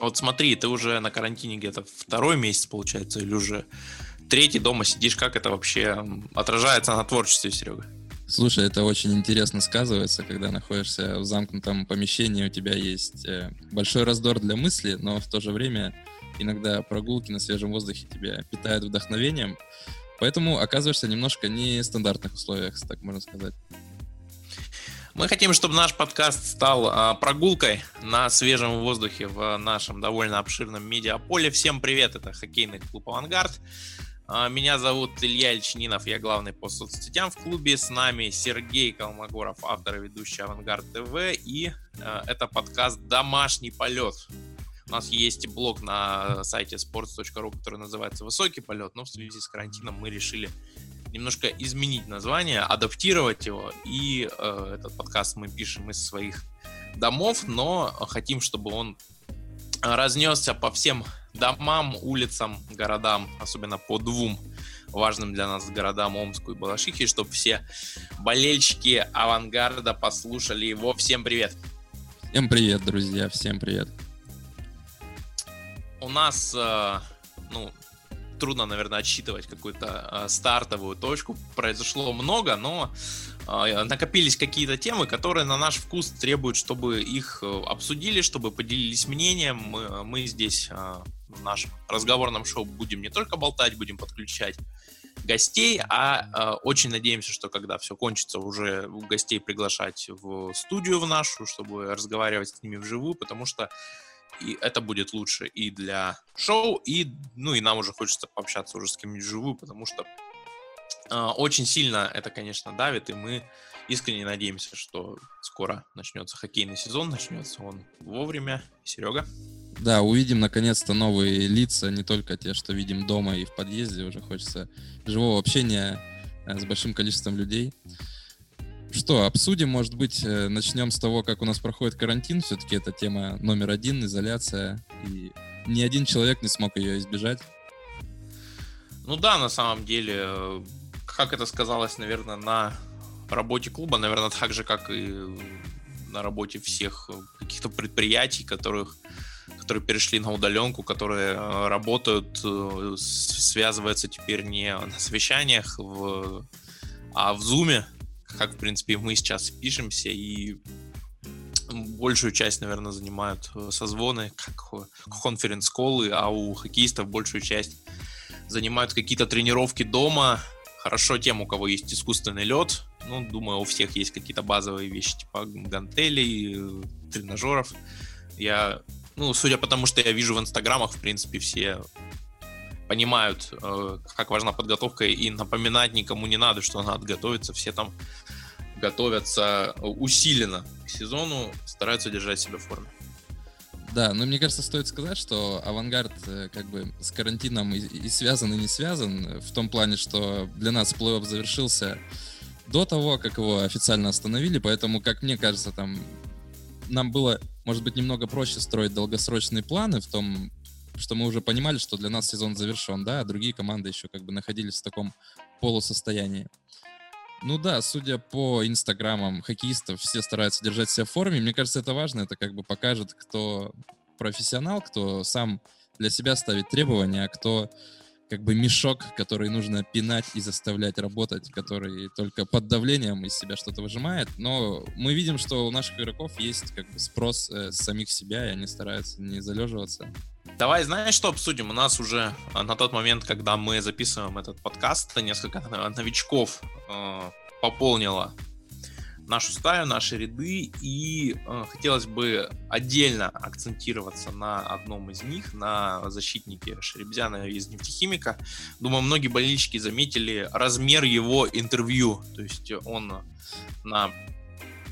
Вот смотри, ты уже на карантине где-то второй месяц, получается, или уже третий дома сидишь. Как это вообще отражается на творчестве, Серега? Слушай, это очень интересно сказывается, когда находишься в замкнутом помещении, у тебя есть э, большой раздор для мысли, но в то же время иногда прогулки на свежем воздухе тебя питают вдохновением, поэтому оказываешься немножко не в стандартных условиях, так можно сказать. Мы хотим, чтобы наш подкаст стал а, прогулкой на свежем воздухе в нашем довольно обширном медиаполе. Всем привет, это хоккейный клуб «Авангард». А, меня зовут Илья Ильчининов, я главный по соцсетям в клубе. С нами Сергей Колмогоров, автор и ведущий «Авангард ТВ». И э, это подкаст «Домашний полет». У нас есть блог на сайте sports.ru, который называется «Высокий полет», но в связи с карантином мы решили немножко изменить название, адаптировать его. И э, этот подкаст мы пишем из своих домов, но хотим, чтобы он разнесся по всем домам, улицам, городам, особенно по двум важным для нас городам Омску и Балашихе, чтобы все болельщики авангарда послушали его. Всем привет! Всем привет, друзья, всем привет! У нас, э, ну, трудно, наверное, отсчитывать какую-то э, стартовую точку. Произошло много, но э, накопились какие-то темы, которые на наш вкус требуют, чтобы их э, обсудили, чтобы поделились мнением. Мы, мы здесь э, в нашем разговорном шоу будем не только болтать, будем подключать гостей, а э, очень надеемся, что когда все кончится, уже гостей приглашать в студию в нашу, чтобы разговаривать с ними вживую, потому что и это будет лучше и для шоу, и, ну, и нам уже хочется пообщаться уже с кем-нибудь вживую, потому что э, очень сильно это, конечно, давит, и мы искренне надеемся, что скоро начнется хоккейный сезон, начнется он вовремя. Серега? Да, увидим наконец-то новые лица, не только те, что видим дома и в подъезде, уже хочется живого общения э, с большим количеством людей. Что, обсудим, может быть, э, начнем с того, как у нас проходит карантин. Все-таки это тема номер один, изоляция. И ни один человек не смог ее избежать. Ну да, на самом деле, э, как это сказалось, наверное, на работе клуба, наверное, так же, как и на работе всех каких-то предприятий, которых, которые перешли на удаленку, которые э, работают, связываются теперь не на совещаниях, в, а в зуме, как, в принципе, мы сейчас пишемся, и большую часть, наверное, занимают э, созвоны, как конференц-колы, а у хоккеистов большую часть занимают какие-то тренировки дома. Хорошо тем, у кого есть искусственный лед. Ну, думаю, у всех есть какие-то базовые вещи, типа гантелей, тренажеров. Я, ну, судя по тому, что я вижу в инстаграмах, в принципе, все понимают, э, как важна подготовка, и напоминать никому не надо, что надо готовиться. Все там готовятся усиленно к сезону, стараются держать себя в форме. Да, но мне кажется, стоит сказать, что авангард э, как бы с карантином и, и связан, и не связан, в том плане, что для нас плей-офф завершился до того, как его официально остановили, поэтому, как мне кажется, там нам было, может быть, немного проще строить долгосрочные планы в том что мы уже понимали, что для нас сезон завершен, да, а другие команды еще как бы находились в таком полусостоянии. Ну да, судя по инстаграмам хоккеистов, все стараются держать себя в форме. Мне кажется, это важно. Это как бы покажет, кто профессионал, кто сам для себя ставит требования, а кто как бы мешок, который нужно пинать и заставлять работать, который только под давлением из себя что-то выжимает. Но мы видим, что у наших игроков есть как бы спрос э, с самих себя, и они стараются не залеживаться. Давай, знаешь, что обсудим? У нас уже а, на тот момент, когда мы записываем этот подкаст, несколько новичков э, пополнило нашу стаю, наши ряды, и э, хотелось бы отдельно акцентироваться на одном из них, на защитнике Шеребзяна из нефтехимика. Думаю, многие болельщики заметили размер его интервью, то есть он на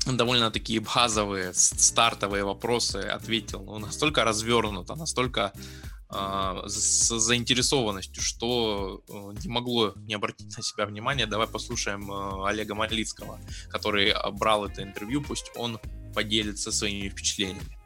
довольно такие базовые, стартовые вопросы ответил, ну, настолько развернуто, настолько а, с заинтересованностью, что э, не могло не обратить на себя внимание. Давай послушаем э, Олега Малицкого, который брал это интервью, пусть он поделится своими впечатлениями.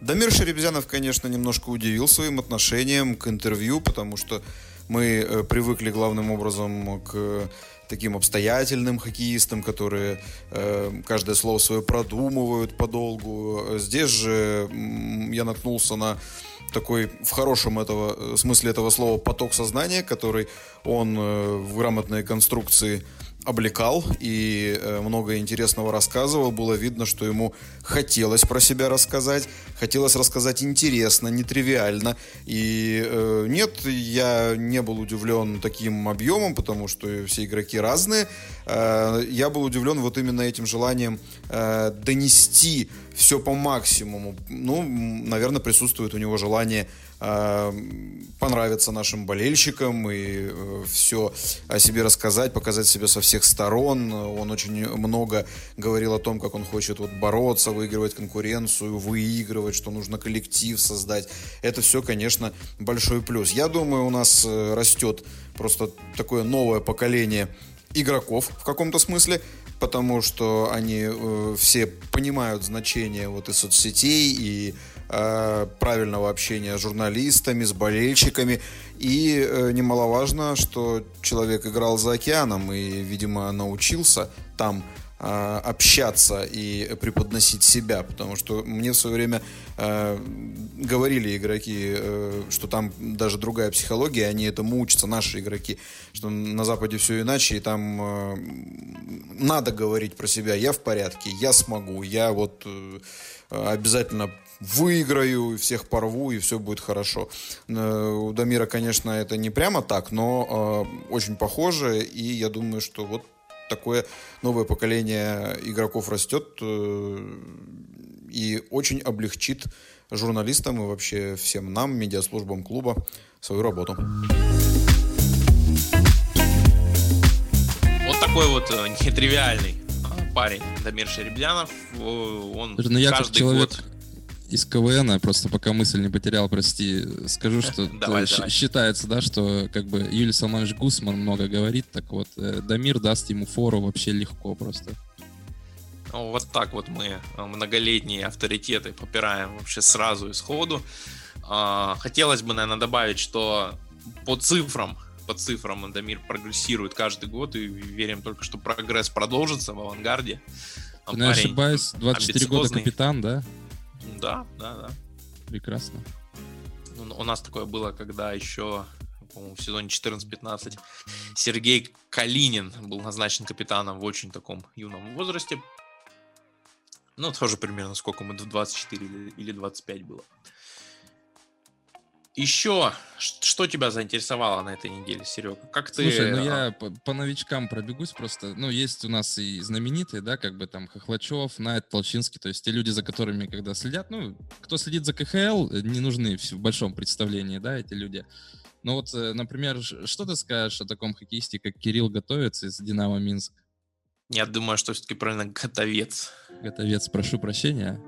Дамир Шеребзянов, конечно, немножко удивил своим отношением к интервью, потому что мы привыкли главным образом к таким обстоятельным хоккеистам, которые э, каждое слово свое продумывают подолгу. Здесь же я наткнулся на такой в хорошем этого смысле этого слова поток сознания, который он э, в грамотной конструкции облекал и э, много интересного рассказывал. Было видно, что ему хотелось про себя рассказать, хотелось рассказать интересно, нетривиально. И э, нет, я не был удивлен таким объемом, потому что все игроки разные. Э, я был удивлен вот именно этим желанием э, донести все по максимуму. Ну, наверное, присутствует у него желание понравиться нашим болельщикам и э, все о себе рассказать, показать себя со всех сторон. Он очень много говорил о том, как он хочет вот бороться, выигрывать конкуренцию, выигрывать, что нужно коллектив создать. Это все, конечно, большой плюс. Я думаю, у нас э, растет просто такое новое поколение игроков в каком-то смысле, потому что они э, все понимают значение вот и соцсетей, и правильного общения с журналистами, с болельщиками. И э, немаловажно, что человек играл за океаном и, видимо, научился там э, общаться и преподносить себя, потому что мне в свое время э, говорили игроки, э, что там даже другая психология, они этому учатся, наши игроки, что на Западе все иначе, и там э, надо говорить про себя, я в порядке, я смогу, я вот э, обязательно выиграю, всех порву, и все будет хорошо. Э, у Дамира, конечно, это не прямо так, но э, очень похоже, и я думаю, что вот такое новое поколение игроков растет э, и очень облегчит журналистам и вообще всем нам, медиаслужбам клуба, свою работу. Вот такой вот нетривиальный парень Дамир Шеребьянов. Он ну, я каждый человек... год из КВН, просто пока мысль не потерял, прости, скажу, что давай, давай. считается, да, что как бы Юлий Салманович Гусман много говорит, так вот, э, Дамир даст ему фору вообще легко просто. Ну, вот так вот мы э, многолетние авторитеты попираем вообще сразу и сходу. А, хотелось бы, наверное, добавить, что по цифрам по цифрам Дамир прогрессирует каждый год и верим только, что прогресс продолжится в авангарде. Ты не ошибаюсь, 24 года капитан, да? Да, да, да. Прекрасно. Ну, у нас такое было, когда еще в сезоне 14-15 Сергей Калинин был назначен капитаном в очень таком юном возрасте. Ну, тоже примерно сколько мы, 24 или 25 было. Еще, что тебя заинтересовало на этой неделе, Серега? Как ты... Слушай, ну я по, по новичкам пробегусь просто. Ну, есть у нас и знаменитые, да, как бы там Хохлачев, Найт, Толчинский, то есть те люди, за которыми, когда следят, ну, кто следит за КХЛ, не нужны в большом представлении, да, эти люди. Ну вот, э, например, что ты скажешь о таком хоккеисте, как Кирилл Готовец из «Динамо Минск»? Я думаю, что все-таки правильно Готовец. Готовец, прошу прощения.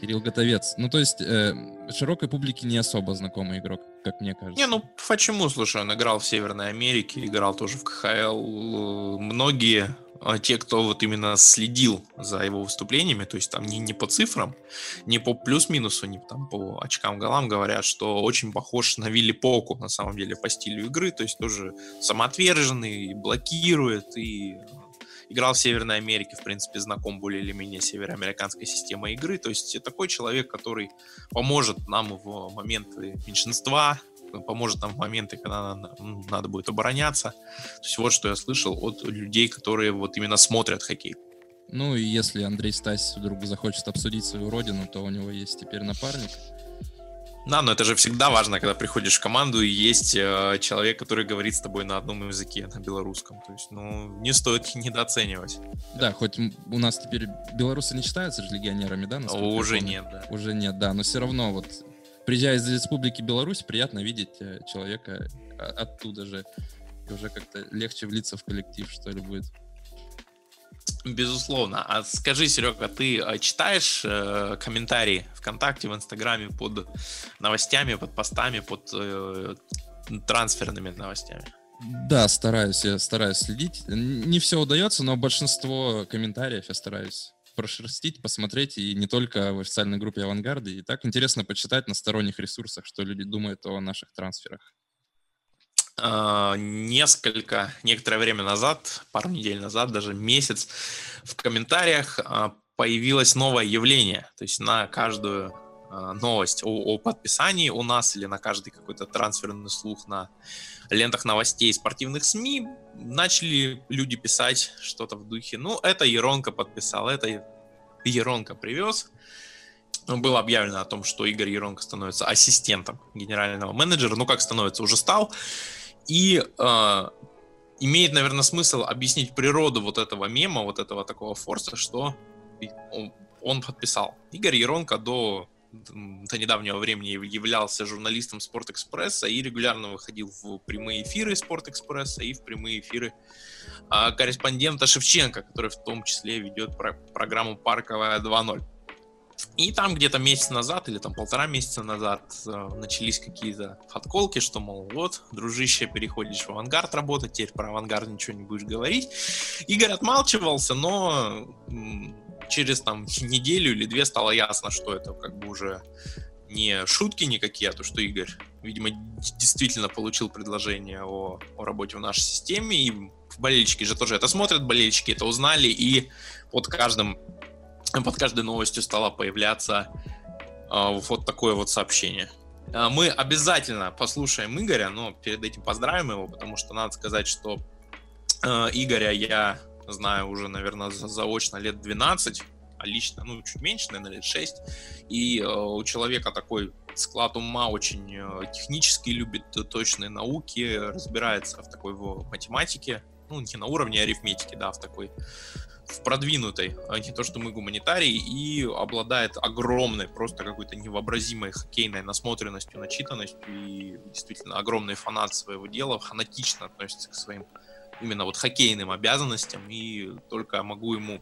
Кирилл Готовец. Ну, то есть, э, широкой публике не особо знакомый игрок, как мне кажется. Не, ну почему, слушай, он играл в Северной Америке, играл тоже в КХЛ. Многие а, те, кто вот именно следил за его выступлениями, то есть там не, не по цифрам, не по плюс-минусу, не там по очкам голам говорят, что очень похож на Вилли Поку на самом деле по стилю игры, то есть тоже самоотверженный, блокирует и играл в Северной Америке, в принципе, знаком более или менее североамериканской системой игры. То есть такой человек, который поможет нам в моменты меньшинства, поможет нам в моменты, когда надо будет обороняться. То есть вот что я слышал от людей, которые вот именно смотрят хоккей. Ну и если Андрей Стась вдруг захочет обсудить свою родину, то у него есть теперь напарник. Да, но это же всегда важно, когда приходишь в команду и есть э, человек, который говорит с тобой на одном языке, на белорусском. То есть, ну, не стоит недооценивать. Да, хоть у нас теперь белорусы не считаются же легионерами, да? Уже нет, да. Уже нет, да, но все равно вот приезжая из Республики Беларусь, приятно видеть э, человека оттуда же. И уже как-то легче влиться в коллектив, что ли, будет. Безусловно. А скажи, Серега, ты э, читаешь э, комментарии ВКонтакте, в Инстаграме под новостями, под постами, под э, трансферными новостями? Да, стараюсь, я стараюсь следить. Не все удается, но большинство комментариев я стараюсь прошерстить, посмотреть, и не только в официальной группе Авангарда. И так интересно почитать на сторонних ресурсах, что люди думают о наших трансферах. Э, несколько, некоторое время назад, пару недель назад, даже месяц, в комментариях э, появилось новое явление. То есть на каждую э, новость о, о подписании у нас или на каждый какой-то трансферный слух на лентах новостей спортивных СМИ начали люди писать что-то в духе, ну, это Еронка подписал, это Еронка привез. Было объявлено о том, что Игорь Еронка становится ассистентом генерального менеджера, ну, как становится, уже стал. И э, имеет, наверное, смысл объяснить природу вот этого мема, вот этого такого форса, что он, подписал. Игорь Еронка до до недавнего времени являлся журналистом Спортэкспресса и регулярно выходил в прямые эфиры Спортэкспресса и в прямые эфиры а, корреспондента Шевченко, который в том числе ведет про программу «Парковая 2.0». И там где-то месяц назад или там полтора месяца назад э, начались какие-то подколки, что, мол, вот, дружище, переходишь в авангард работать, теперь про авангард ничего не будешь говорить. Игорь отмалчивался, но через там неделю или две стало ясно, что это как бы уже не шутки никакие, а то, что Игорь, видимо, действительно получил предложение о, о работе в нашей системе, и болельщики же тоже это смотрят, болельщики это узнали, и под каждым, под каждой новостью стало появляться э, вот такое вот сообщение. А, мы обязательно послушаем Игоря, но перед этим поздравим его, потому что надо сказать, что э, Игоря я знаю уже, наверное, заочно лет 12, а лично, ну, чуть меньше, наверное, лет 6. И э, у человека такой склад ума очень э, технический, любит точные науки, разбирается в такой в математике, ну, не на уровне арифметики, да, в такой в продвинутой, а не то, что мы гуманитарии, и обладает огромной, просто какой-то невообразимой хоккейной насмотренностью, начитанностью, и действительно огромный фанат своего дела, фанатично относится к своим именно вот хоккейным обязанностям, и только могу ему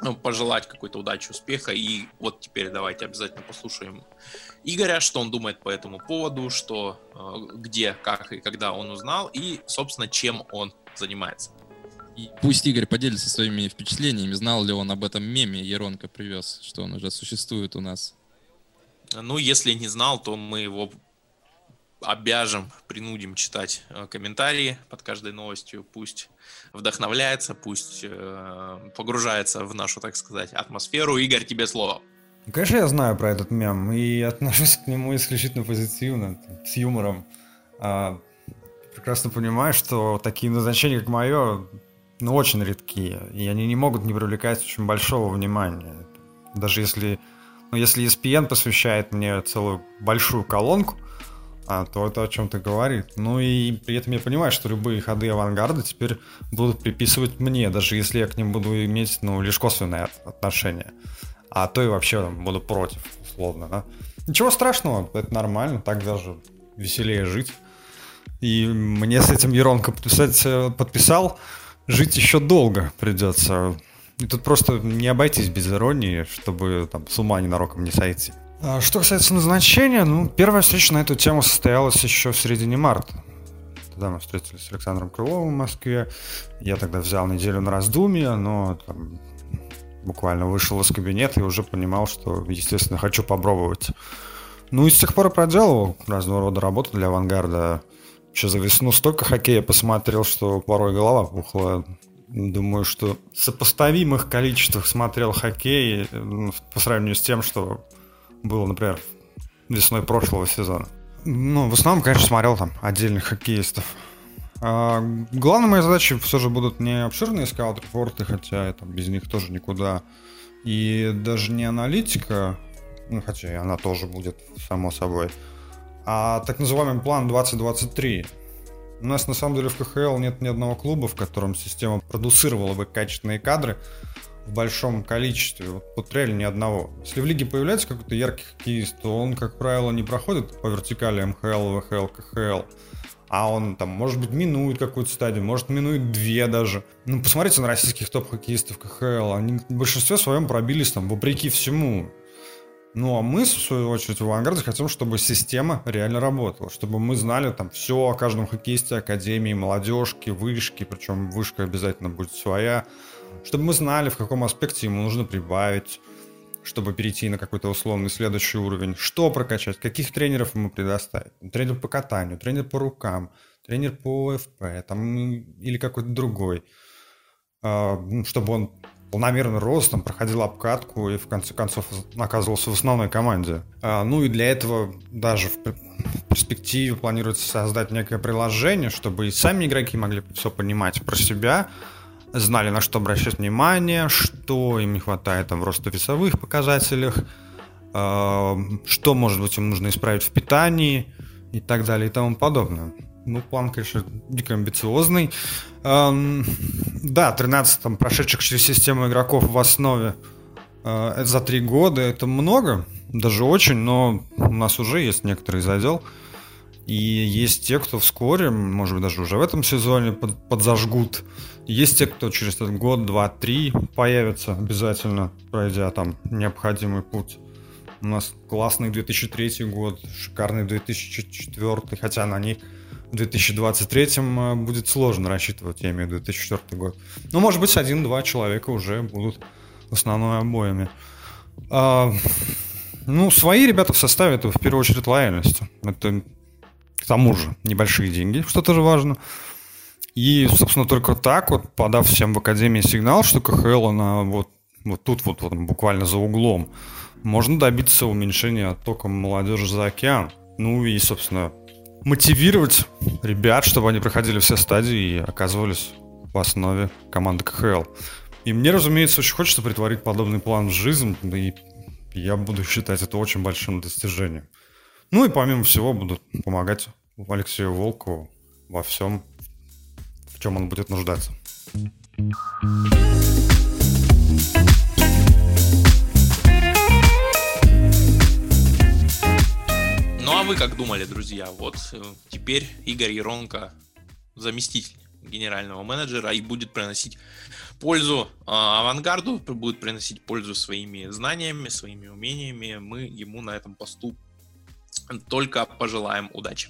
ну, пожелать какой-то удачи, успеха. И вот теперь давайте обязательно послушаем Игоря, что он думает по этому поводу, что э, где, как и когда он узнал, и, собственно, чем он занимается. И пусть Игорь поделится своими впечатлениями, знал ли он об этом меме Еронка привез, что он уже существует у нас. Ну, если не знал, то мы его обяжем, принудим читать э, комментарии под каждой новостью. Пусть вдохновляется, пусть э, погружается в нашу, так сказать, атмосферу. Игорь, тебе слово. Ну, конечно, я знаю про этот мем и отношусь к нему исключительно позитивно, с юмором. А, прекрасно понимаю, что такие назначения, как мое, ну, очень редкие, и они не могут не привлекать очень большого внимания. Даже если, ну, если ESPN посвящает мне целую большую колонку, а, то это о чем-то говорит. Ну и при этом я понимаю, что любые ходы авангарда теперь будут приписывать мне, даже если я к ним буду иметь, ну, лишь косвенное отношение. А то и вообще буду против, условно, да. Ничего страшного, это нормально, так даже веселее жить. И мне с этим Еронко подписать, э, подписал, жить еще долго придется. И тут просто не обойтись без иронии, чтобы там с ума ненароком не сойти. А, что касается назначения, ну, первая встреча на эту тему состоялась еще в середине марта. Тогда мы встретились с Александром Крыловым в Москве. Я тогда взял неделю на раздумье, но там, буквально вышел из кабинета и уже понимал, что, естественно, хочу попробовать. Ну и с тех пор проделывал разного рода работу для авангарда. Еще за весну столько хоккея посмотрел, что порой голова пухла. Думаю, что сопоставимых количествах смотрел хоккей по сравнению с тем, что было, например, весной прошлого сезона. Ну, в основном, конечно, смотрел там отдельных хоккеистов. А, главной моей задачей все же будут не обширные скаут-репорты, хотя там, без них тоже никуда. И даже не аналитика, ну, хотя и она тоже будет, само собой, а так называемый план 2023. У нас, на самом деле, в КХЛ нет ни одного клуба, в котором система продуцировала бы качественные кадры, в большом количестве. Вот, вот реально ни одного. Если в лиге появляется какой-то яркий хоккеист, то он, как правило, не проходит по вертикали МХЛ, ВХЛ, КХЛ. А он там, может быть, минует какую-то стадию, может, минует две даже. Ну, посмотрите на российских топ-хоккеистов КХЛ. Они в большинстве своем пробились там вопреки всему. Ну, а мы, в свою очередь, в «Авангарде» хотим, чтобы система реально работала, чтобы мы знали там все о каждом хоккеисте, академии, молодежки, вышки, причем вышка обязательно будет своя, чтобы мы знали, в каком аспекте ему нужно прибавить. чтобы перейти на какой-то условный следующий уровень. Что прокачать, каких тренеров ему предоставить. Тренер по катанию, тренер по рукам, тренер по ФП там, или какой-то другой. А, ну, чтобы он планомерно рос, там, проходил обкатку и в конце концов оказывался в основной команде. А, ну и для этого даже в перспективе планируется создать некое приложение, чтобы и сами игроки могли все понимать про себя, знали, на что обращать внимание, что им не хватает там, в ростовесовых показателях, э, что, может быть, им нужно исправить в питании и так далее и тому подобное. Ну, план, конечно, дико амбициозный. Эм, да, 13 там, прошедших через систему игроков в основе э, за три года это много, даже очень, но у нас уже есть некоторый задел. И есть те, кто вскоре, может быть, даже уже в этом сезоне под, подзажгут. Есть те, кто через этот год, два, три появятся обязательно, пройдя там необходимый путь. У нас классный 2003 год, шикарный 2004, хотя на них 2023 э, будет сложно рассчитывать, я имею в виду 2004 год. Но, может быть, один-два человека уже будут основной обоями. А, ну, свои ребята в составе это в первую очередь лояльность. Это к тому же небольшие деньги, что тоже важно. И, собственно, только так вот, подав всем в Академии сигнал, что КХЛ, она вот, вот тут вот, вот буквально за углом, можно добиться уменьшения оттока молодежи за океан. Ну и, собственно, мотивировать ребят, чтобы они проходили все стадии и оказывались в основе команды КХЛ. И мне, разумеется, очень хочется притворить подобный план в жизнь, и я буду считать это очень большим достижением. Ну и помимо всего буду помогать Алексею Волкову во всем, в чем он будет нуждаться. Ну а вы как думали, друзья? Вот э, теперь Игорь Еронко заместитель генерального менеджера и будет приносить пользу э, авангарду, будет приносить пользу своими знаниями, своими умениями. Мы ему на этом посту только пожелаем удачи.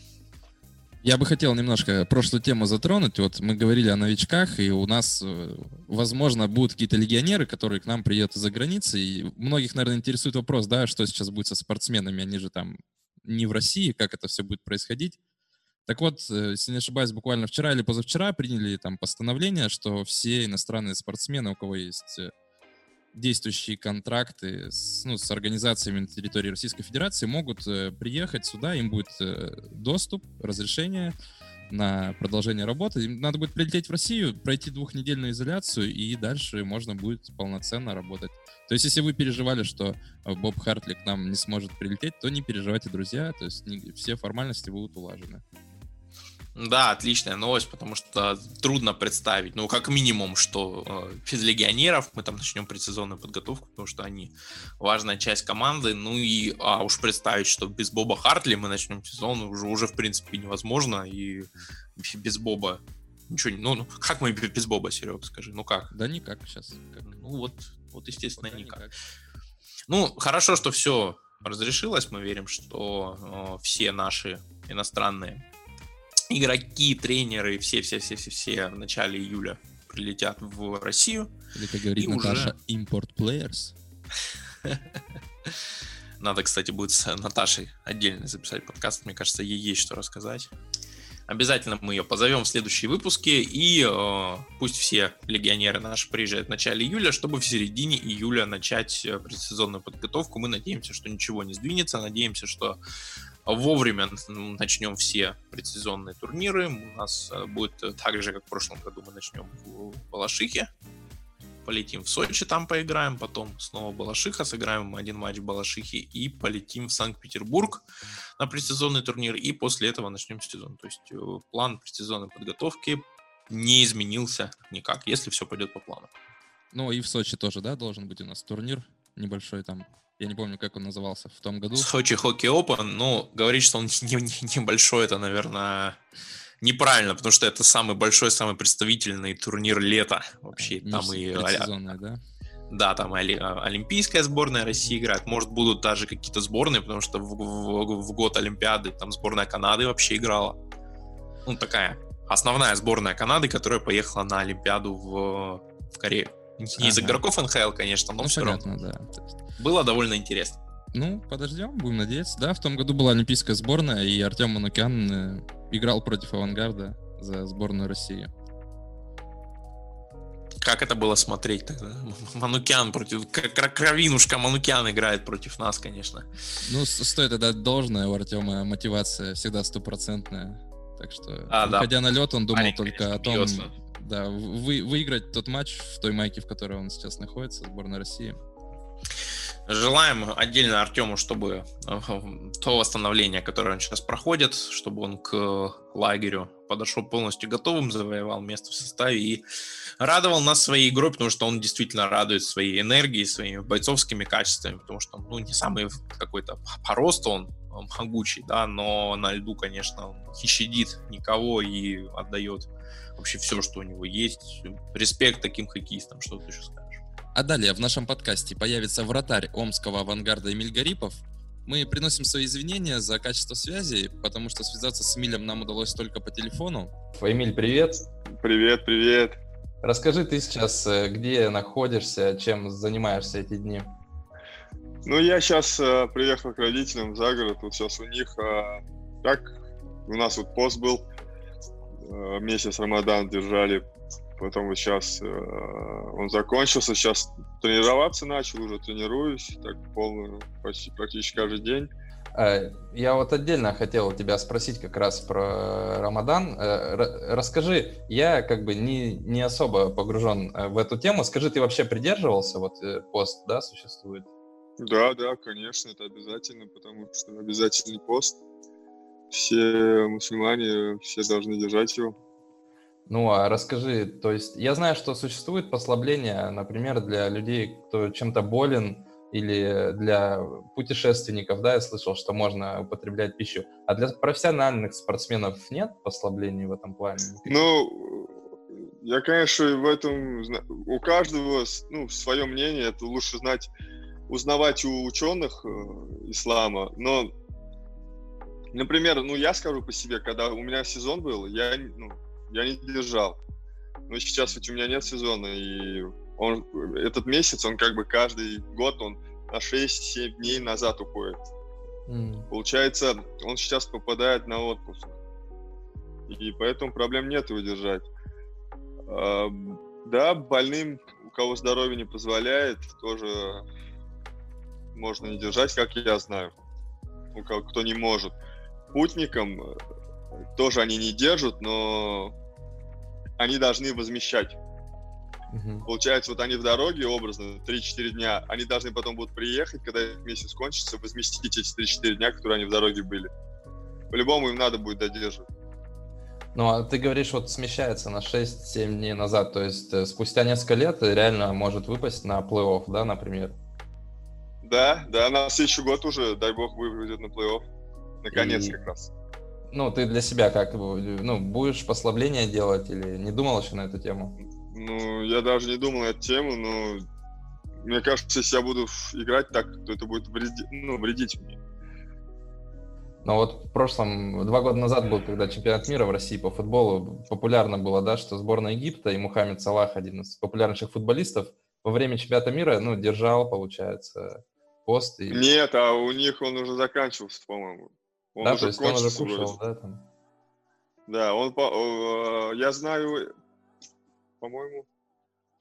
Я бы хотел немножко прошлую тему затронуть. Вот мы говорили о новичках, и у нас, э, возможно, будут какие-то легионеры, которые к нам приедут из-за границы. И многих, наверное, интересует вопрос, да, что сейчас будет со спортсменами. Они же там не в России, как это все будет происходить. Так вот, э, если не ошибаюсь, буквально вчера или позавчера приняли там постановление, что все иностранные спортсмены, у кого есть э, действующие контракты с, ну, с организациями на территории Российской Федерации могут э, приехать сюда, им будет доступ, разрешение на продолжение работы. Им надо будет прилететь в Россию, пройти двухнедельную изоляцию, и дальше можно будет полноценно работать. То есть, если вы переживали, что э, Боб Хартли к нам не сможет прилететь, то не переживайте, друзья. То есть, не, все формальности будут улажены. Да, отличная новость, потому что трудно представить, ну, как минимум, что э, без легионеров мы там начнем предсезонную подготовку, потому что они важная часть команды, ну и а уж представить, что без Боба Хартли мы начнем сезон уже, уже в принципе невозможно, и без Боба ничего не... Ну, ну как мы без Боба, Серег, скажи, ну как? Да никак сейчас. Как? Ну вот, вот естественно, никак. никак. Ну, хорошо, что все разрешилось, мы верим, что э, все наши иностранные игроки, тренеры, все-все-все-все-все в начале июля прилетят в Россию. Или, как говорит Наташа, уже... import players. Надо, кстати, будет с Наташей отдельно записать подкаст. Мне кажется, ей есть что рассказать. Обязательно мы ее позовем в следующие выпуски, и э, пусть все легионеры наши приезжают в начале июля, чтобы в середине июля начать э, предсезонную подготовку. Мы надеемся, что ничего не сдвинется, надеемся, что вовремя начнем все предсезонные турниры. У нас э, будет так же, как в прошлом году, мы начнем в Балашихе. Полетим в Сочи, там поиграем, потом снова Балашиха, сыграем один матч в Балашихе и полетим в Санкт-Петербург на предсезонный турнир, и после этого начнем сезон. То есть э, план предсезонной подготовки не изменился никак, если все пойдет по плану. Ну и в Сочи тоже, да, должен быть у нас турнир небольшой там я не помню, как он назывался в том году. Сочи Хоккей Open, ну, говорить, что он небольшой, не, не это, наверное, неправильно, потому что это самый большой, самый представительный турнир лета вообще. Не там и да? Да, там Олимпийская сборная России играет. Может, будут даже какие-то сборные, потому что в, в, в год Олимпиады там сборная Канады вообще играла. Ну, такая основная сборная Канады, которая поехала на Олимпиаду в, в Корею. Не из игроков НХЛ, конечно, но Ну, все равно. понятно, да. То есть, Было довольно интересно. Ну, подождем, будем надеяться. Да, в том году была олимпийская сборная, и Артем Манукян э, играл против авангарда за сборную России. Как это было смотреть тогда? Манукян против... Кровинушка Манукян играет против нас, конечно. Ну, стоит отдать должное, у Артема мотивация всегда стопроцентная. Так что, А, да. выходя на лед, он думал Парень, только конечно, о том, бьется. Да, вы, выиграть тот матч в той майке, в которой он сейчас находится, сборная России. Желаем отдельно Артему, чтобы э, то восстановление, которое он сейчас проходит, чтобы он к лагерю подошел полностью готовым, завоевал место в составе и радовал нас своей игрой, потому что он действительно радует своей энергией, своими бойцовскими качествами, потому что ну, не самый какой-то по- росту он могучий, да, но на льду, конечно, он не щадит никого и отдает вообще все, что у него есть. Респект таким хоккеистам, что ты еще скажешь. А далее в нашем подкасте появится вратарь омского авангарда Эмиль Гарипов. Мы приносим свои извинения за качество связи, потому что связаться с Эмилем нам удалось только по телефону. Эмиль, привет. Привет, привет. Расскажи, ты сейчас э, где находишься, чем занимаешься эти дни? Ну, я сейчас э, приехал к родителям за город. Вот сейчас у них, э, как у нас вот пост был, месяц Рамадан держали. Потом вот сейчас он закончился, сейчас тренироваться начал, уже тренируюсь, так полную, почти практически каждый день. Э, Я вот отдельно хотел тебя спросить как раз про Рамадан. Э, Расскажи, я как бы не, не особо погружен э, в эту тему. Скажи, ты вообще придерживался, вот э, пост, да, существует? Да, да, конечно, это обязательно, потому что обязательный пост. Все мусульмане, все должны держать его. Ну, а расскажи, то есть я знаю, что существует послабление, например, для людей, кто чем-то болен, или для путешественников, да, я слышал, что можно употреблять пищу. А для профессиональных спортсменов нет послаблений в этом плане? Ну, я, конечно, в этом... У каждого ну, свое мнение, это лучше знать, узнавать у ученых э, ислама. Но, например, ну, я скажу по себе, когда у меня сезон был, я, ну, я не держал. Но сейчас ведь у меня нет сезона, и он, этот месяц, он как бы каждый год, он на 6-7 дней назад уходит. М. Получается, он сейчас попадает на отпуск. И поэтому проблем нет его держать. А, Да, больным, у кого здоровье не позволяет, тоже можно не держать, как я знаю. У кого кто не может. Путникам э, тоже они не держат, но они должны возмещать. Мгм. Получается, вот они в дороге, образно, 3-4 дня, они должны потом будут приехать, когда месяц кончится, возместить эти 3-4 дня, которые они в дороге были. По-любому им надо будет додерживать. Ну, а ты говоришь, вот смещается на 6-7 дней назад, то есть э, спустя несколько лет реально может выпасть на плей-офф, да, например? Да, да, на следующий год уже, дай бог, выведет на плей-офф. Наконец, И- как раз. Ну, ты для себя как, ну, будешь послабление делать или не думал еще на эту тему? Ну, я даже не думал на эту тему, но мне кажется, если я буду играть так, то это будет вреди- ну, вредить мне. Но вот в прошлом, два года назад был, когда чемпионат мира в России по футболу, популярно было, да, что сборная Египта и Мухаммед Салах, один из популярнейших футболистов, во время чемпионата мира, ну, держал, получается, пост. И... Нет, а у них он уже заканчивался, по-моему. Он да, уже то есть он уже кушал, вроде. да, там. Да, он, по- э, я знаю, по-моему,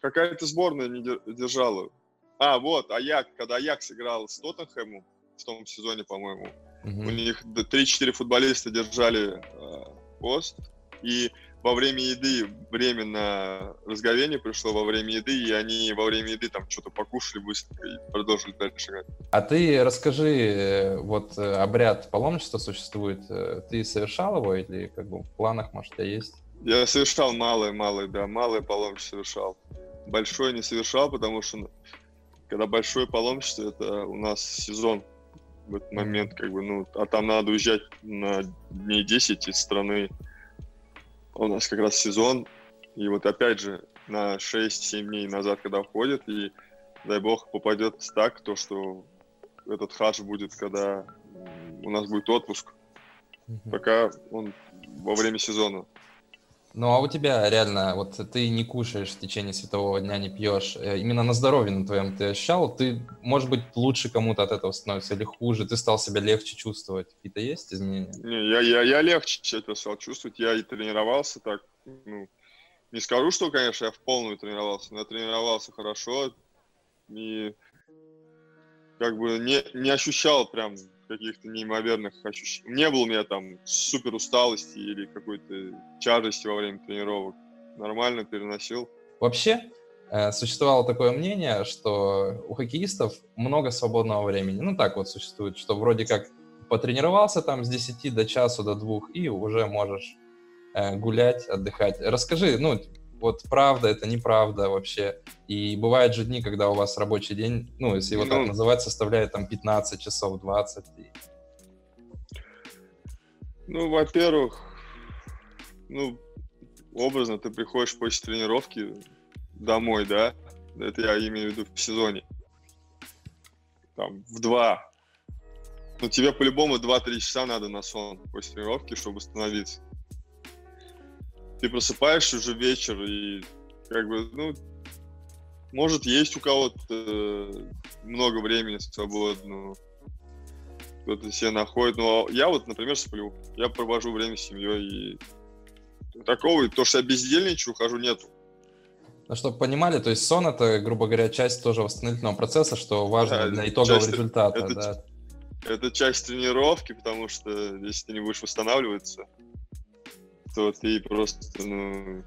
какая-то сборная не дер- держала. А, вот, Аяк, когда Аякс играл с Тоттенхэмом в том сезоне, по-моему, Мгм. у них д- 3-4 футболиста держали э, пост, и во время еды время на разговение пришло во время еды, и они во время еды там что-то покушали быстро и продолжили дальше играть. А ты расскажи, э, вот э, обряд паломничества существует, э, ты совершал его или как бы в планах, может, у тебя есть? Я совершал малое, малое, да, малое паломничество совершал. Большое не совершал, потому что ну, когда большое паломничество, это у нас сезон в этот момент, как бы, ну, а там надо уезжать на дней 10 из страны. У нас как раз сезон, и вот опять же на 6-7 дней назад, когда входит, и дай бог попадет так, то, что этот хадж будет, когда у нас будет отпуск, пока он во время сезона. Ну а у тебя реально, вот ты не кушаешь в течение светового дня, не пьешь, э, именно на здоровье на твоем ты ощущал, ты, может быть, лучше кому-то от этого становится или хуже, ты стал себя легче чувствовать, какие-то есть изменения? Не, я, я, я легче это стал чувствовать, я и тренировался так, ну, не скажу, что, конечно, я в полную тренировался, но я тренировался хорошо и как бы не, не ощущал прям каких-то неимоверных ощущений. Не было у меня там супер усталости или какой-то тяжести во время тренировок. Нормально переносил. Вообще, э, существовало такое мнение, что у хоккеистов много свободного времени. Ну, так вот существует, что вроде как потренировался там с 10 до часу, до двух, и уже можешь э, гулять, отдыхать. Расскажи, ну, вот правда это неправда вообще. И бывают же дни, когда у вас рабочий день, ну, если его ну, так называть, составляет там 15 часов, 20. Ну, во-первых, ну, образно ты приходишь после тренировки домой, да? Это я имею в виду в сезоне. Там, в два. Ну, тебе по-любому 2-3 часа надо на сон после тренировки, чтобы восстановиться ты просыпаешься уже вечер, и как бы, ну, может, есть у кого-то э, много времени свободного, кто-то себе находит, но я вот, например, сплю, я провожу время с семьей, и такого, то, что я бездельничаю, ухожу, нету. Ну, чтобы понимали, то есть сон это, грубо говоря, часть тоже восстановительного процесса, что важно да, для итогового часть, результата. Это, да. это часть тренировки, потому что если ты не будешь восстанавливаться, то ты просто ну,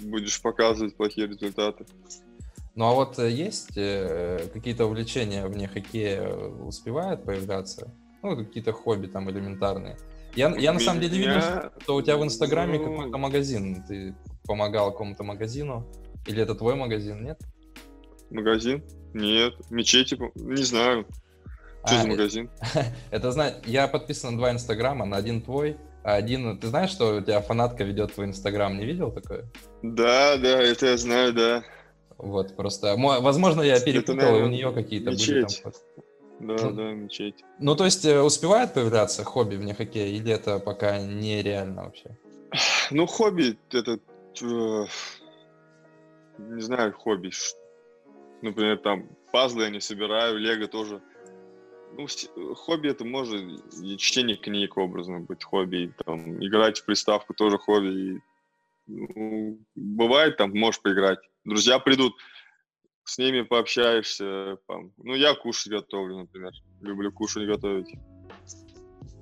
будешь показывать плохие результаты. Ну а вот э, есть э, какие-то увлечения вне хоккея успевают появляться? Ну, какие-то хобби там элементарные. Я, я на самом деле видел, что у тебя в Инстаграме ну... какой-то магазин. Ты помогал какому-то магазину? Или это твой магазин, нет? Магазин? Нет. Мечети? Не знаю. Что а, за магазин? Это, это, я подписан на два Инстаграма, на один твой, один, ты знаешь, что у тебя фанатка ведет твой инстаграм, не видел такое? Да, да, это я знаю, да. Вот, просто, возможно, я перепутал, это, наверное, у нее какие-то были там... Да, ну, да, мечеть. Ну, то есть, э, успевает появляться хобби вне хоккея, или это пока нереально вообще? Ну, хобби, это, э, не знаю, хобби. Например, там, пазлы я не собираю, лего тоже ну, хобби это может и чтение книг образно быть хобби, и, там, играть в приставку тоже хобби. И, ну, бывает там, можешь поиграть. Друзья придут, с ними пообщаешься. Там. Ну, я кушать готовлю, например. Люблю кушать готовить.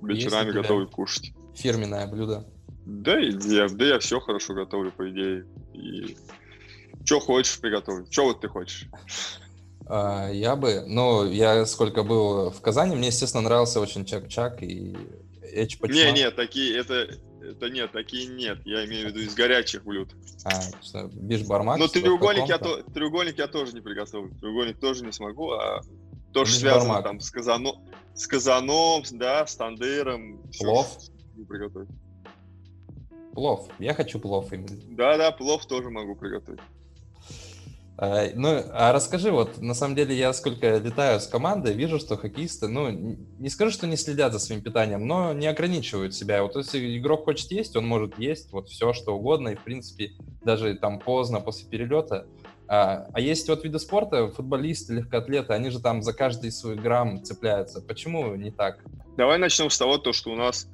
Вечерами готовлю кушать. Фирменное блюдо. Да, и я, да я все хорошо готовлю, по идее. И что хочешь приготовить? Что вот ты хочешь? А, я бы, ну, я сколько был в Казани, мне, естественно, нравился очень Чак-Чак и Эч Не, нет, такие, это, это нет, такие нет. Я имею в виду из горячих блюд. А, что, биш-бармак? Но треугольник я, то, треугольник я тоже не приготовлю. Треугольник тоже не смогу, а то, что связано там с, казано, с казаном, да, с тандыром. Плов? Приготовить. Плов. Я хочу плов именно. Да-да, плов тоже могу приготовить. А, ну, а расскажи, вот, на самом деле, я сколько летаю с командой, вижу, что хоккеисты, ну, не скажу, что не следят за своим питанием, но не ограничивают себя. Вот если игрок хочет есть, он может есть вот все, что угодно, и, в принципе, даже там поздно, после перелета. А, а есть вот виды спорта, футболисты, легкоатлеты, они же там за каждый свой грамм цепляются. Почему не так? Давай начнем с того, то, что у нас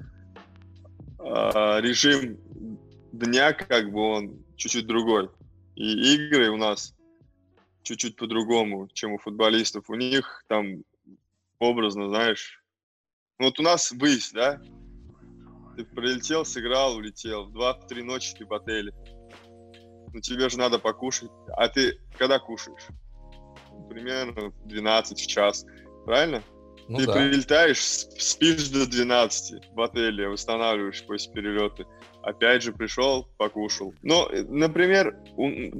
э, режим дня, как бы он чуть-чуть другой. И игры у нас чуть-чуть по-другому, чем у футболистов. У них там образно, знаешь, ну, вот у нас выезд, да? Ты прилетел, сыграл, улетел. В 2-3 ночи ты в отеле. Ну, тебе же надо покушать. А ты когда кушаешь? Примерно 12 в час. Правильно? Ну, ты да. прилетаешь, спишь до 12 в отеле, восстанавливаешь после перелета опять же пришел, покушал. Э, например,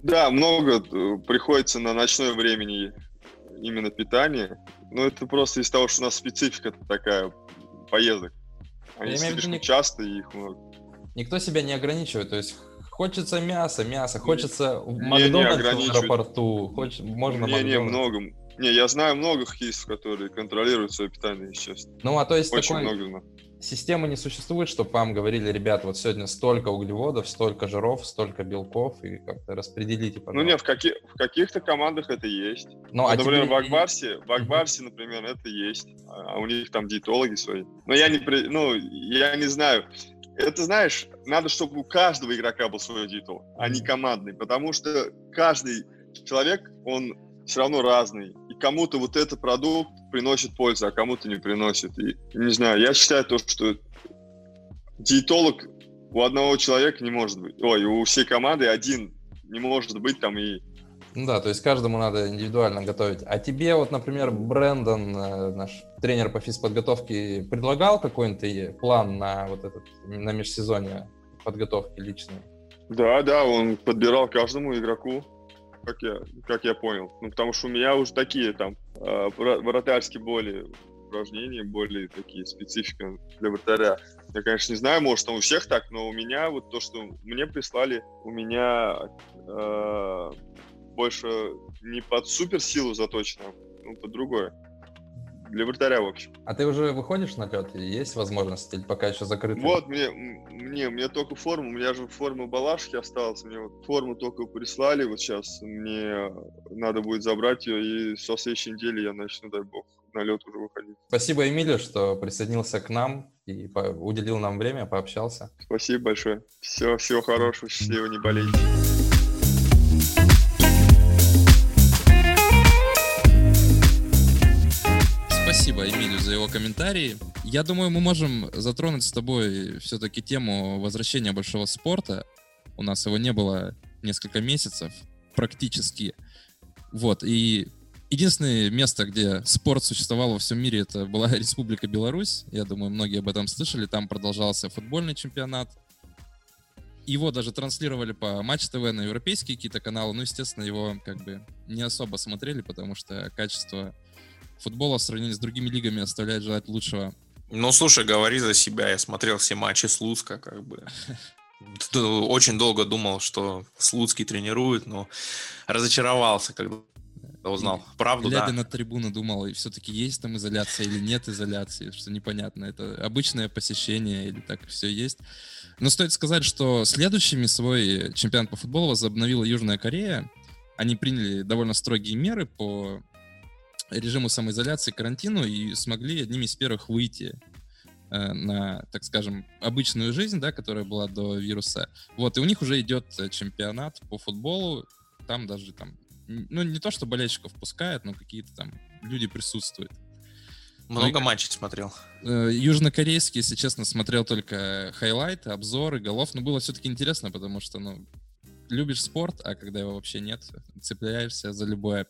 да, много э, приходится на ночное времени именно питание, но это просто из того, что у нас специфика такая поездок. Они Я слишком виду, часто и их много. Никто себя не ограничивает, то есть хочется мяса, мясо, хочется в Макдональдсе в аэропорту, хочешь, можно Не, не, много, Не, я знаю много хоккеистов, которые контролируют свое питание, если честно. Ну, а то есть Очень такой много знаю. системы не существует, чтобы вам говорили, ребята, вот сегодня столько углеводов, столько жиров, столько белков, и как-то распределите, Ну, не, в, каки- в каких-то командах это есть. Ну, Вот, а например, тебе- в Акбарсе, в Акбарсе, например, это есть. А а у них там диетологи свои. Но я не, при- ну, я не знаю. Это, знаешь, надо, чтобы у каждого игрока был свой диетолог, а не командный. Потому что каждый человек, он все равно разный. Кому-то вот этот продукт приносит пользу, а кому-то не приносит. И, не знаю, я считаю то, что диетолог у одного человека не может быть. Ой, у всей команды один не может быть там и Ну да, то есть каждому надо индивидуально готовить. А тебе вот, например, Брэндон, э, наш тренер по физподготовке, предлагал какой-нибудь э, план на вот этот, на межсезонье подготовки личной? Да, да, он подбирал каждому игроку, как я, как я понял. Ну, потому что у меня уже такие там э, вра- вратарские более упражнения, более такие специфика для вратаря. Я, конечно, не знаю, может, там у всех так, но у меня вот то, что мне прислали, у меня э, больше не под суперсилу заточено, ну, под другое. Для вратаря, в общем. А ты уже выходишь на лед? Есть возможность или пока еще закрыто? Вот, мне, мне, мне только форму, у меня же форма Балашки осталась, мне вот форму только прислали, вот сейчас мне надо будет забрать ее, и со следующей недели я начну, дай бог, на лед уже выходить. Спасибо, Эмилию, что присоединился к нам и по- уделил нам время, пообщался. Спасибо большое. Все, всего хорошего, счастливо, не болейте. Комментарии. Я думаю, мы можем затронуть с тобой все-таки тему возвращения большого спорта. У нас его не было несколько месяцев, практически. Вот, и единственное место, где спорт существовал во всем мире, это была Республика Беларусь. Я думаю, многие об этом слышали. Там продолжался футбольный чемпионат. Его даже транслировали по Матч ТВ на европейские какие-то каналы. Ну, естественно, его как бы не особо смотрели, потому что качество футбола в сравнении с другими лигами оставляет желать лучшего. Ну, слушай, говори за себя. Я смотрел все матчи Слуцка, как бы. Очень долго думал, что Слуцкий тренирует, но разочаровался, когда узнал. Правду, Глядя да. на трибуну, думал, и все-таки есть там изоляция или нет изоляции, что непонятно. Это обычное посещение или так все есть. Но стоит сказать, что следующими свой чемпионат по футболу возобновила Южная Корея. Они приняли довольно строгие меры по режиму самоизоляции, карантину и смогли одними из первых выйти э, на, так скажем, обычную жизнь, да, которая была до вируса. Вот, и у них уже идет э, чемпионат по футболу. Там даже там, ну, не то, что болельщиков пускают, но какие-то там люди присутствуют. Много матчей смотрел. Э, Южнокорейский, если честно, смотрел только хайлайты, обзоры, голов. Но было все-таки интересно, потому что, ну, любишь спорт, а когда его вообще нет, цепляешься за любое.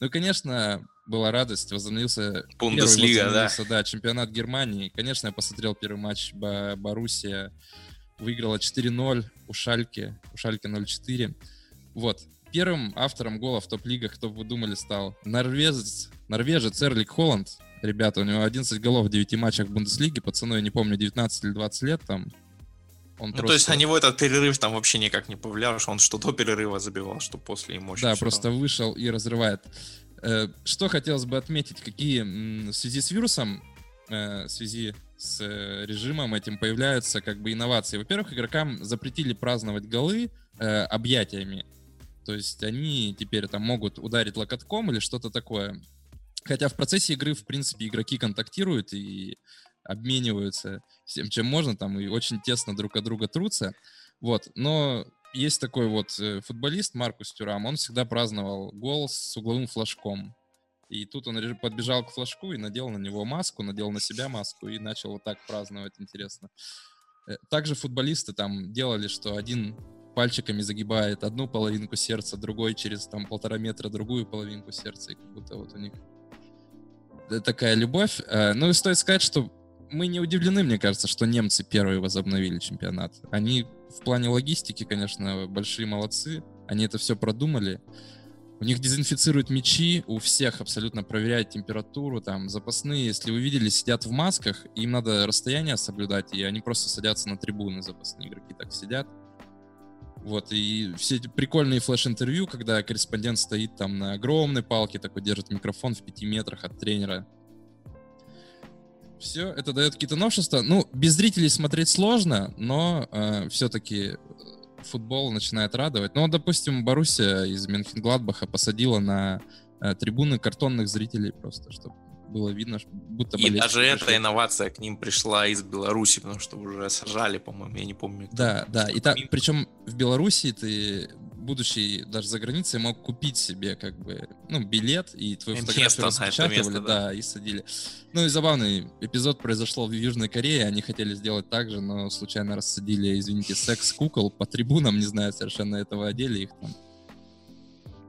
Ну конечно, была радость, возобновился... Бундеслига, да. возобновился, да, чемпионат Германии. Конечно, я посмотрел первый матч Боруссия, выиграла 4-0 у Шальки, у Шальки 0-4. Вот. Первым автором гола в топ-лигах, кто бы вы думали, стал норвежец, норвежец Эрлик Холланд. Ребята, у него 11 голов в 9 матчах в Бундеслиге, пацану, я не помню, 19 или 20 лет там. Он Ну, то есть на него этот перерыв там вообще никак не повлиял, что он что до перерыва забивал, что после ему Да, просто вышел и разрывает. Э, Что хотелось бы отметить, какие в связи с вирусом, э, в связи с э, режимом этим появляются как бы инновации. Во-первых, игрокам запретили праздновать голы объятиями. То есть они теперь там могут ударить локотком или что-то такое. Хотя в процессе игры, в принципе, игроки контактируют и обмениваются всем, чем можно, там и очень тесно друг от друга трутся. Вот, но есть такой вот э, футболист Маркус Тюрам, он всегда праздновал гол с угловым флажком. И тут он подбежал к флажку и надел на него маску, надел на себя маску и начал вот так праздновать, интересно. Э, Также футболисты там делали, что один пальчиками загибает одну половинку сердца, другой через там полтора метра другую половинку сердца, и как будто вот у них э, такая любовь. Ну и стоит сказать, что мы не удивлены, мне кажется, что немцы первые возобновили чемпионат. Они в плане логистики, конечно, большие молодцы. Они это все продумали. У них дезинфицируют мячи, у всех абсолютно проверяют температуру, там запасные, если вы видели, сидят в масках, им надо расстояние соблюдать, и они просто садятся на трибуны, запасные игроки так сидят. Вот, и все эти прикольные флеш-интервью, когда корреспондент стоит там на огромной палке, такой держит микрофон в пяти метрах от тренера. Все, это дает какие-то новшества. Ну, без зрителей смотреть сложно, но э, все-таки футбол начинает радовать. Ну, допустим, Боруссия из Менхенгладбаха посадила на э, трибуны картонных зрителей просто, чтобы было видно, будто И даже пришли. эта инновация к ним пришла из Беларуси, потому что уже сажали, по-моему, я не помню. Да, да, и так, причем в Беларуси ты, будучи даже за границей, мог купить себе как бы, ну, билет, и твою фотографию распечатывали, да. и садили. Ну и забавный эпизод произошел в Южной Корее, они хотели сделать так же, но случайно рассадили, извините, секс-кукол по трибунам, не знаю совершенно этого отделе, их там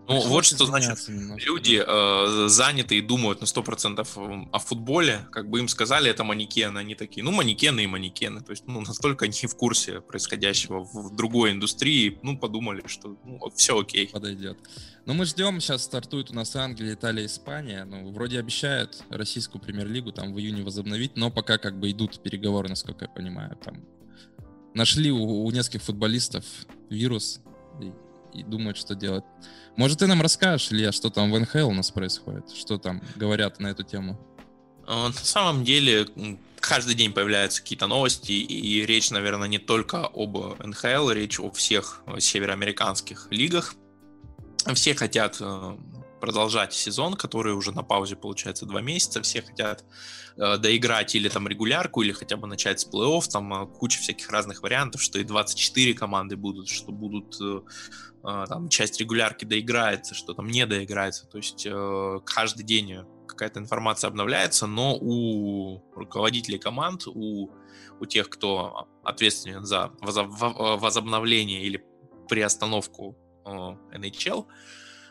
ну, вот что значит, немножко. люди э, заняты и думают на 100% о футболе, как бы им сказали, это манекены, они такие, ну, манекены и манекены, то есть, ну, настолько они в курсе происходящего в другой индустрии, ну, подумали, что ну, все окей. Подойдет. Ну, мы ждем, сейчас стартует у нас Англия, Италия, Испания, ну, вроде обещают российскую премьер-лигу там в июне возобновить, но пока как бы идут переговоры, насколько я понимаю, там нашли у, у нескольких футболистов вирус, и и думают, что делать. Может, ты нам расскажешь, Илья, что там в НХЛ у нас происходит? Что там говорят на эту тему? А, на самом деле, каждый день появляются какие-то новости, и речь, наверное, не только об НХЛ, речь о всех североамериканских лигах. Все хотят э, продолжать сезон, который уже на паузе, получается, два месяца. Все хотят э, доиграть или там регулярку, или хотя бы начать с плей-офф. Там э, куча всяких разных вариантов, что и 24 команды будут, что будут э, э, там часть регулярки доиграется, что там не доиграется. То есть э, каждый день какая-то информация обновляется, но у руководителей команд, у, у тех, кто ответственен за возобновление или приостановку э, NHL,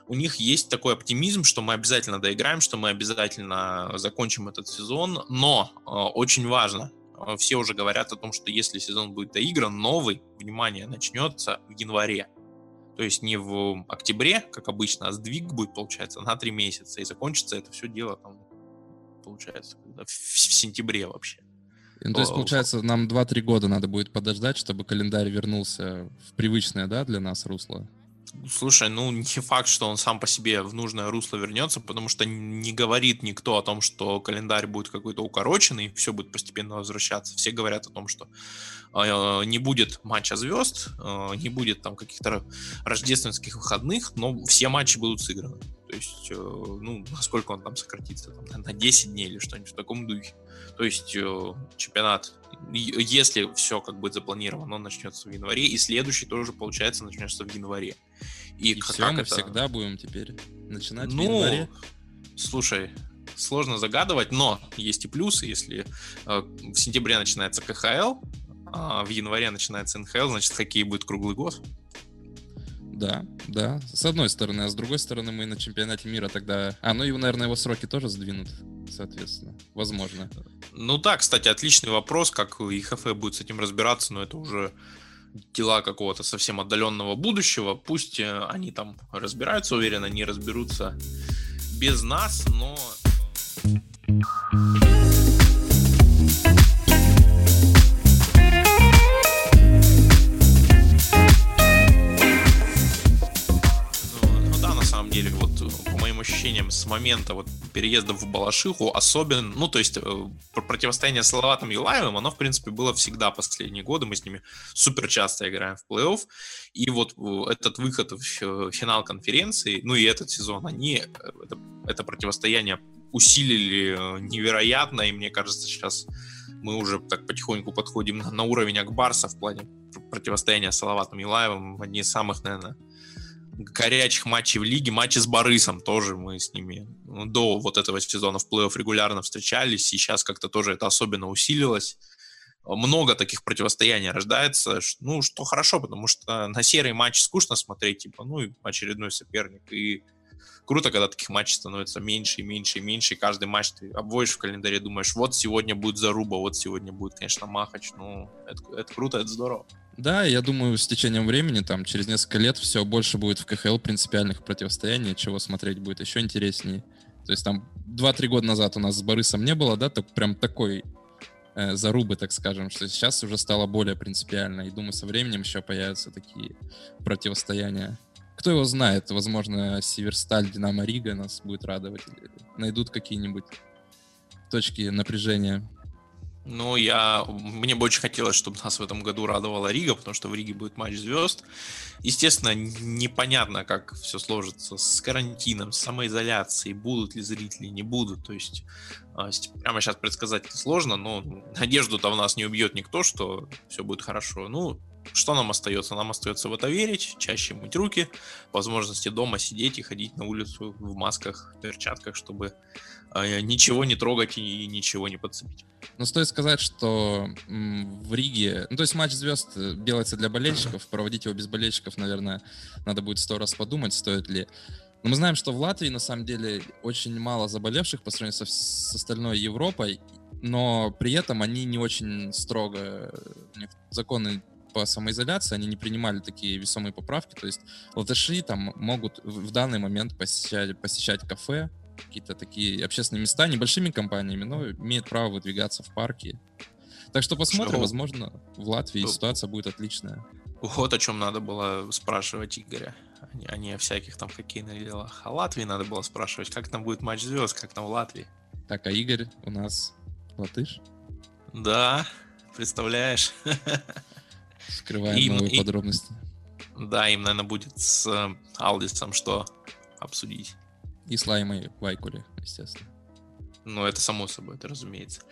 у них есть такой оптимизм, что мы обязательно доиграем, что мы обязательно закончим этот сезон, но э, очень важно, э, все уже говорят о том, что если сезон будет доигран, новый, внимание, начнется в январе. То есть не в октябре, как обычно, а сдвиг будет, получается, на три месяца, и закончится это все дело там, получается, в, в сентябре вообще. Ну, то есть, получается, нам 2-3 года надо будет подождать, чтобы календарь вернулся в привычное, да, для нас русло? Слушай, ну не факт, что он сам по себе в нужное русло вернется, потому что не говорит никто о том, что календарь будет какой-то укороченный, все будет постепенно возвращаться. Все говорят о том, что э, не будет матча звезд, э, не будет там каких-то рождественских выходных, но все матчи будут сыграны. То есть, э, ну, насколько он там сократится, там, на 10 дней или что-нибудь в таком духе. То есть э, чемпионат, если все как будет запланировано, он начнется в январе, и следующий тоже, получается, начнется в январе. И, и все, мы это... всегда будем теперь начинать ну, в январе. Слушай, сложно загадывать, но есть и плюсы, если э, в сентябре начинается КХЛ, а в январе начинается НХЛ, значит хоккей будет круглый год. Да, да. С одной стороны, а с другой стороны, мы на чемпионате мира тогда. А, ну и, наверное, его сроки тоже сдвинут, соответственно. Возможно. Ну да, кстати, отличный вопрос, как ИХФ будет с этим разбираться, но это уже дела какого-то совсем отдаленного будущего. Пусть э, они там разбираются, уверенно, не разберутся без нас, но деле, вот по моим ощущениям, с момента вот переезда в Балашиху особенно, ну, то есть э, противостояние с Салаватом Юлаевым, оно, в принципе, было всегда последние годы, мы с ними супер часто играем в плей-офф, и вот э, этот выход в финал конференции, ну и этот сезон, они э, это, это противостояние усилили невероятно, и мне кажется, сейчас мы уже так потихоньку подходим на, на уровень Акбарса в плане противостояния с Салаватом Юлаевым, одни из самых, наверное, горячих матчей в лиге, матчи с Борисом тоже мы с ними ну, до вот этого сезона в плей-офф регулярно встречались, сейчас как-то тоже это особенно усилилось. Много таких противостояний рождается, ну, что хорошо, потому что на серый матч скучно смотреть, типа, ну, и очередной соперник, и круто, когда таких матчей становится меньше и меньше и меньше, и каждый матч ты обводишь в календаре, думаешь, вот сегодня будет заруба, вот сегодня будет, конечно, махач, ну, это, это круто, это здорово. Да, я думаю, с течением времени, там, через несколько лет все больше будет в КХЛ принципиальных противостояний, чего смотреть будет еще интереснее. То есть там 2-3 года назад у нас с Борисом не было, да, так, прям такой э, зарубы, так скажем, что сейчас уже стало более принципиально. И думаю, со временем еще появятся такие противостояния. Кто его знает, возможно, Северсталь, Динамо Рига нас будет радовать. Найдут какие-нибудь точки напряжения. Ну, я... Мне бы очень хотелось, чтобы нас в этом году радовала Рига, потому что в Риге будет матч звезд. Естественно, непонятно, как все сложится с карантином, с самоизоляцией, будут ли зрители, не будут. То есть а, прямо сейчас предсказать сложно, но надежду-то в нас не убьет никто, что все будет хорошо. Ну, что нам остается? Нам остается в это верить, чаще мыть руки, возможности дома сидеть и ходить на улицу в масках, перчатках, чтобы э, ничего не трогать и ничего не подцепить. Ну, стоит сказать, что в Риге, ну, то есть матч звезд э, делается для болельщиков, проводить его без болельщиков, наверное, надо будет сто раз подумать, стоит ли. Но мы знаем, что в Латвии, на самом деле, очень мало заболевших по сравнению со, с остальной Европой, но при этом они не очень строго, законы по самоизоляции, они не принимали такие весомые поправки, то есть латыши там могут в данный момент посещать, посещать кафе, какие-то такие общественные места небольшими компаниями, но имеют право выдвигаться в парки. Так что посмотрим, что? возможно, в Латвии ну, ситуация будет отличная. Вот о чем надо было спрашивать Игоря, а не о всяких там хоккейных делах. А Латвии надо было спрашивать, как там будет матч звезд, как там в Латвии. Так, а Игорь у нас латыш? Да, представляешь. Скрываем им, новые и, подробности. Да, им, наверное, будет с э, Алдисом что обсудить. И с Лаймой Вайкуле, естественно. Ну, это само собой, это разумеется.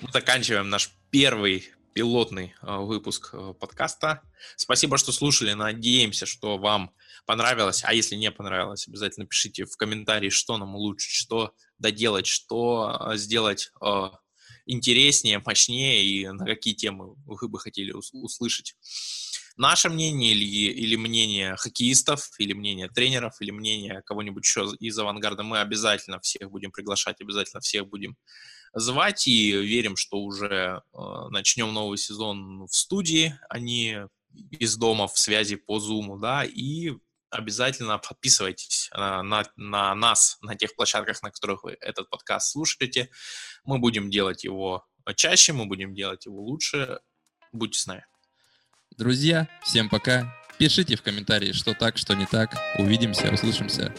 Мы заканчиваем наш первый пилотный э, выпуск э, подкаста. Спасибо, что слушали. Надеемся, что вам понравилось. А если не понравилось, обязательно пишите в комментарии, что нам лучше, что доделать, что э, сделать э, интереснее, мощнее и на какие темы вы бы хотели услышать. Наше мнение или, или мнение хоккеистов, или мнение тренеров, или мнение кого-нибудь еще из авангарда, мы обязательно всех будем приглашать, обязательно всех будем звать и верим, что уже э, начнем новый сезон в студии, а не из дома в связи по Zoom, да, и обязательно подписывайтесь на, на, на нас на тех площадках, на которых вы этот подкаст слушаете. Мы будем делать его чаще, мы будем делать его лучше. Будьте с нами. Друзья, всем пока. Пишите в комментарии, что так, что не так. Увидимся, услышимся.